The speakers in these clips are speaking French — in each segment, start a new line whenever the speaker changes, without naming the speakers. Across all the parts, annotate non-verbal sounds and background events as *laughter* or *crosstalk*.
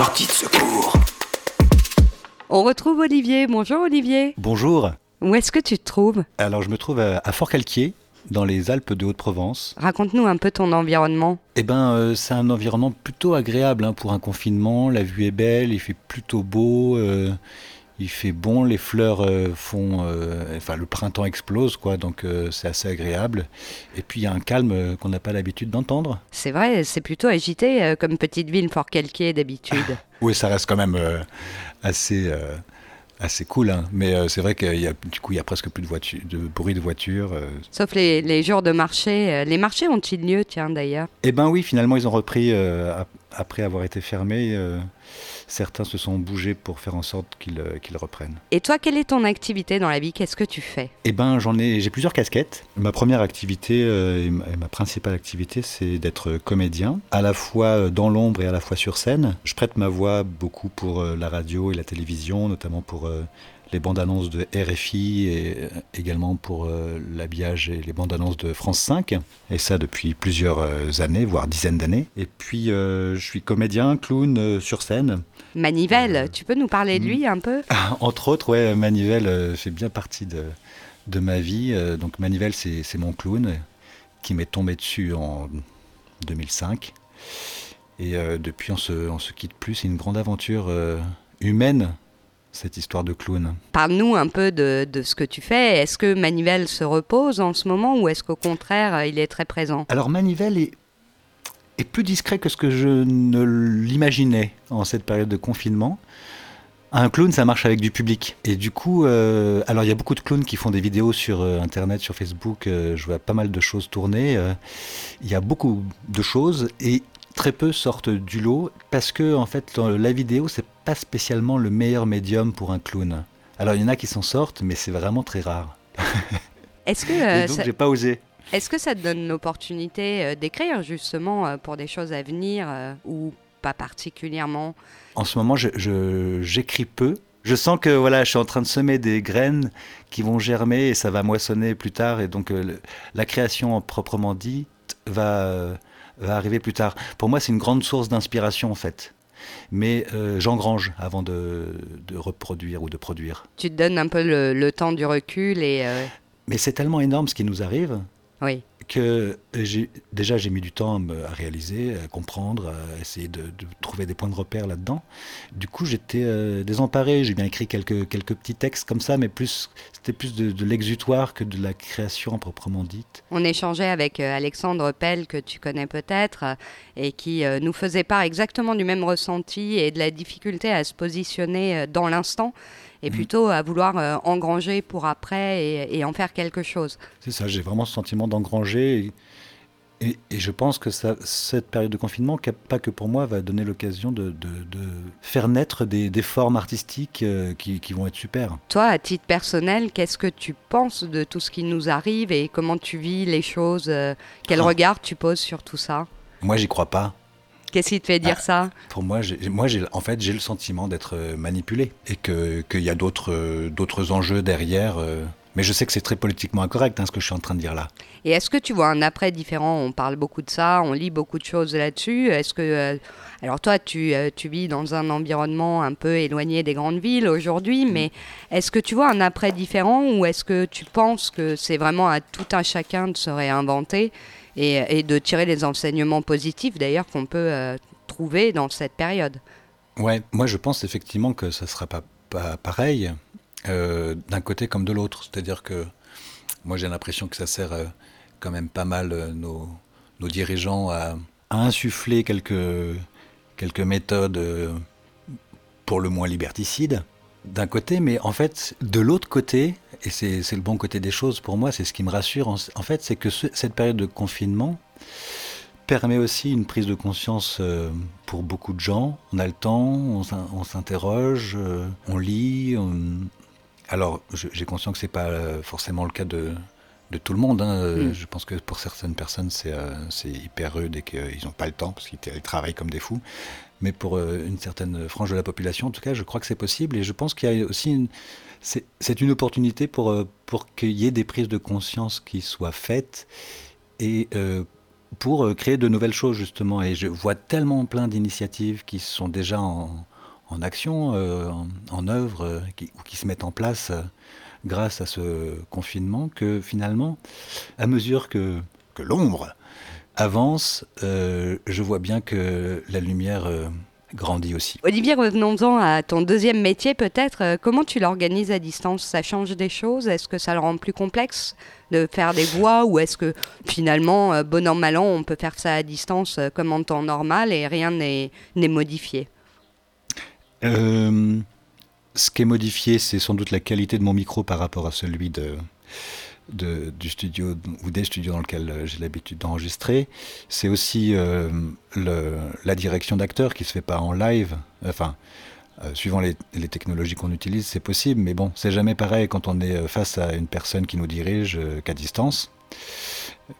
Sortie de secours.
On retrouve Olivier. Bonjour Olivier.
Bonjour.
Où est-ce que tu te trouves?
Alors je me trouve à, Fort-Calquier, dans les Alpes de Haute-Provence.
Raconte-nous un peu ton environnement.
Eh ben, euh, c'est un environnement plutôt agréable hein, pour un confinement. La vue est belle, il fait plutôt beau. euh, il fait bon, les fleurs euh, font, euh, enfin le printemps explose quoi, donc euh, c'est assez agréable. Et puis il y a un calme qu'on n'a pas l'habitude d'entendre.
C'est vrai, c'est plutôt agité comme petite ville Fort-Calquier d'habitude. *laughs*
Oui, ça reste quand même assez, assez cool, hein. mais euh, c'est vrai qu'il y a du coup il y a presque plus de de bruit de voiture. euh.
Sauf les, les jours de marché. Les marchés ont-ils lieu, tiens d'ailleurs?
Eh ben oui, finalement ils ont repris euh, après avoir été fermés. euh, certains se sont bougés pour faire en sorte qu'ils euh, qu'ils reprennent.
Et toi, quelle est ton activité dans la vie? Qu'est-ce que tu fais?
Eh ben j'en ai, j'ai plusieurs casquettes. Ma première activité euh, et ma, et ma principale activité, c'est d'être comédien, à la fois dans l'ombre et à la fois sur scène. Je prête ma voix beaucoup pour euh, la radio et la télévision, notamment pour les bandes annonces de RFI et euh, également pour euh, l'habillage et les bandes annonces de France 5. Et ça depuis plusieurs euh, années, voire dizaines d'années. Et puis euh, je suis comédien, clown sur scène.
Manivelle, tu peux nous parler de
hmm.
lui un peu? *laughs*
Entre autres, ouais, Manivelle fait bien partie de, de ma vie. Donc Manivelle, c'est c'est mon clown qui m'est tombé dessus en 2005. Et euh, depuis, on se, on se quitte plus. C'est une grande aventure euh, humaine, cette histoire de clown.
Parle-nous un peu de, de ce que tu fais. Est-ce que Manivelle se repose en ce moment ou est-ce qu'au contraire, euh, il est très présent?
Alors Manivelle est, est plus discret que ce que je ne l'imaginais en cette période de confinement. Un clown, ça marche avec du public. Et du coup, euh, alors il y a beaucoup de clowns qui font des vidéos sur euh, Internet, sur Facebook. euh, je vois pas mal de choses tourner. il y a beaucoup de choses et très peu sortent du lot parce que en fait, la vidéo, c'est pas spécialement le meilleur médium pour un clown. Alors il y en a qui s'en sortent, mais c'est vraiment très rare. *laughs*
Est-ce que,
Et
euh,
donc
ça,
j'ai pas osé.
est-ce que ça te donne l'opportunité euh, d'écrire justement euh, pour des choses à venir ou pas particulièrement?
En ce moment, je- je- j'écris peu. Je sens que voilà, je suis en train de semer des graines qui vont germer et ça va moissonner plus tard. Et donc, euh, la création proprement dite va, euh, va arriver plus tard. Pour moi, c'est une grande source d'inspiration en fait. Mais euh, j'engrange avant de, de reproduire ou de produire.
Tu te donnes un peu le, le temps du recul et euh,
Mais c'est tellement énorme ce qui nous arrive
oui.
Que déjà j'ai mis du temps à, réaliser, à comprendre, à essayer de, trouver des points de repère là-dedans. Du coup, j'étais euh, désemparé. J'ai bien écrit quelques, quelques petits textes comme ça, mais plus c'était plus de, l'exutoire que de la création proprement dite.
On échangeait avec euh, Alexandre Pell, que tu connais peut-être, euh, et qui euh, nous faisait part exactement du même ressenti et de la difficulté à se positionner dans l'instant et
Mhm.
plutôt à vouloir euh, engranger pour après et, et en faire quelque chose.
C'est ça, j'ai vraiment ce sentiment d'engranger. Et, et- et je pense que ça, cette période de confinement, pas que pour moi, va donner l'occasion de, de- de faire naître des, des formes artistiques euh, qui, qui vont être super.
Toi, à titre personnel, qu'est-ce que tu penses de tout ce qui nous arrive et comment tu vis les choses euh, Quel
Ah.
regard tu poses sur tout ça?
Moi, j'y crois pas.
Qu'est-ce qui te fait dire
Ah.
ça?
Pour moi, j'ai, moi, en fait, j'ai le sentiment d'être euh, manipulé et que qu'il y a d'autres, euh, enjeux derrière. euh. Mais je sais que c'est très politiquement incorrect, hein, ce que je suis en train de dire là.
Et est-ce que tu vois un après différent? On parle beaucoup de ça, on lit beaucoup de choses là-dessus. Est-ce que, euh, alors toi, tu, euh, tu vis dans un environnement un peu éloigné des grandes villes aujourd'hui, mais est-ce que tu vois un après différent ou est-ce que tu penses que c'est vraiment à tout un chacun de se réinventer et, de tirer les enseignements positifs d'ailleurs qu'on peut euh, trouver dans cette période
Ouais, moi, je pense effectivement que ça sera pas, pareil euh, d'un côté comme de l'autre. C'est-à-dire que moi, j'ai l'impression que ça sert euh, quand même pas mal nos, dirigeants à, insuffler quelques, méthodes pour le moins liberticides d'un côté, mais en fait, de l'autre côté, et c'est le bon côté des choses pour moi, c'est ce qui me rassure, en, en fait, c'est que ce- cette période de confinement permet aussi une prise de conscience euh, pour beaucoup de gens. On a le temps, on s'in- on s'interroge, euh, on lit. on- Alors, j'ai conscience que c'est pas euh, forcément le cas de, de tout le monde. hein.
Mm.
Je pense que pour certaines personnes, c'est euh, hyper rude et qu'ils n'ont pas le temps parce qu'ils ils travaillent comme des fous. Mais pour euh, une certaine frange de la population, en tout cas, je crois que c'est possible. Et je pense qu'il y a aussi une, c'est une opportunité pour, euh, pour qu'il y ait des prises de conscience qui soient faites et euh, pour créer de nouvelles choses justement. Et je vois tellement plein d'initiatives qui sont déjà en, action, en, œuvre, qui, ou qui se mettent en place grâce à ce confinement, que finalement, à mesure que, que l'ombre avance, je vois bien que la lumière grandit aussi.
Olivier, revenons-en à ton deuxième métier peut-être. Euh, comment tu l'organises à distance? Ça change des choses? Est-ce que ça le rend plus complexe de faire des voix? Ou est-ce que finalement, euh, bon an, mal an, on peut faire ça à distance euh, comme en temps normal et rien n'est modifié?
Ce qui est modifié, c'est sans doute la qualité de mon micro par rapport à celui de, du studio ou des studios dans lesquels euh, j'ai l'habitude d'enregistrer. C'est aussi euh, la direction d'acteur qui se fait pas en live. Enfin, euh, suivant les, technologies qu'on utilise, c'est possible, mais bon, c'est jamais pareil quand on est face à une personne qui nous dirige qu'à distance.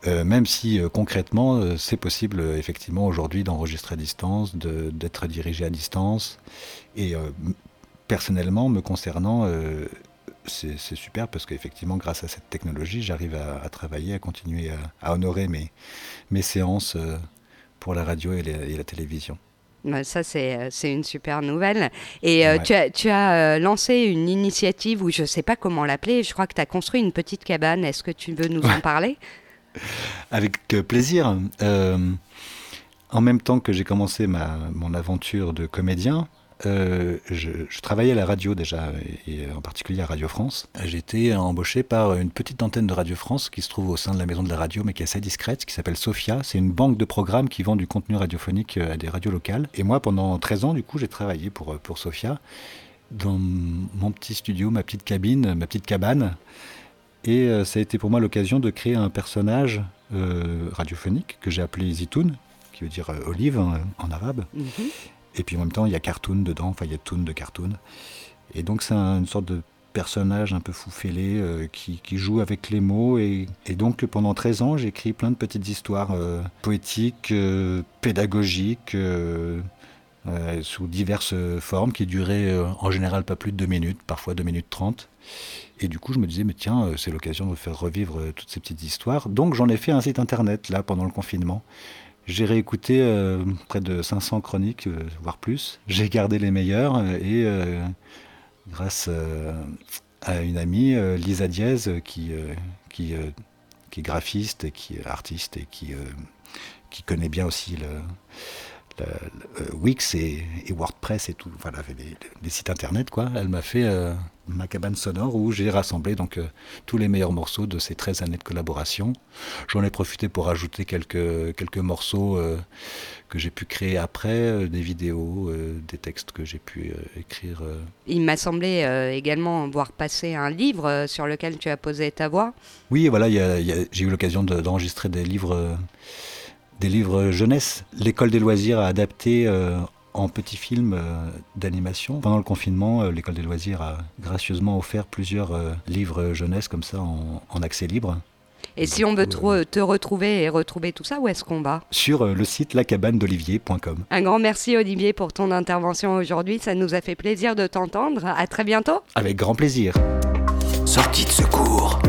même si concrètement, c'est possible effectivement aujourd'hui d'enregistrer à distance, d'être dirigé à distance. Et personnellement, me concernant, c'est super parce qu'effectivement, grâce à cette technologie, j'arrive à, travailler, à continuer à, honorer mes, mes séances euh, pour la radio et, la télévision.
Ça, euh, c'est une super nouvelle. Et euh, tu as, tu as lancé une initiative où je ne sais pas comment l'appeler. Je crois que tu as construit une petite cabane. Est-ce que tu veux nous en parler? *laughs*
Avec plaisir. en même temps que j'ai commencé ma, mon aventure de comédien, euh, je, travaillais à la radio déjà, et, en particulier à Radio France. Été embauché par une petite antenne de Radio France qui se trouve au sein de la maison de la radio, mais qui est assez discrète, qui s'appelle Sophia. C'est une banque de programmes qui vend du contenu radiophonique à des radios locales. Et moi, pendant 13 ans, du coup, j'ai travaillé pour, pour Sophia dans mon petit studio, ma petite cabine, ma petite cabane. Et euh, ça a été pour moi l'occasion de créer un personnage euh, radiophonique que j'ai appelé Zitoun, qui veut dire olive en, arabe. Mhm. Et puis en même temps, il y a cartoon dedans, enfin il y a toon de cartoon. Et donc c'est une sorte de personnage un peu fou fêlé euh, qui, joue avec les mots. Et, donc pendant 13 ans, j'ai écrit plein de petites histoires euh, poétiques, euh, pédagogiques, sous diverses formes, qui duraient en général pas plus de 2 minutes, parfois 2 minutes 30. Et du coup, je me disais, mais tiens, c'est l'occasion de faire revivre toutes ces petites histoires. Donc j'en ai fait un site internet, là, pendant le confinement. J'ai réécouté euh, près de 500 chroniques, euh, voire plus. J'ai gardé les meilleures euh, et grâce à une amie, Lisa Diez, qui, qui, qui, est graphiste et qui est artiste et qui, qui connaît bien aussi le, Wix et, WordPress et tout, voilà, les, sites internet, quoi. Elle m'a fait ma cabane sonore où j'ai rassemblé donc euh, tous les meilleurs morceaux de ces 13 années de collaboration. J'en ai profité pour ajouter quelques, quelques morceaux euh, que j'ai pu créer après, euh, des vidéos, des textes que j'ai pu écrire.
Il m'a semblé également voir passer un livre sur lequel tu as posé ta voix.
Oui, voilà, j'ai eu l'occasion d'enregistrer des livres des livres jeunesse. L'école des loisirs a adapté en petits films euh, d'animation. Pendant le confinement, euh, l'école des loisirs a gracieusement offert plusieurs euh, livres jeunesse comme ça en, accès libre.
Et si on veut te, retrouver et retrouver tout ça, où est-ce qu'on va?
Sur le site lacabanedolivier.com.
Un grand merci Olivier pour ton intervention aujourd'hui. Ça nous a fait plaisir de t'entendre. À très bientôt.
Avec grand plaisir.
Sortie de secours.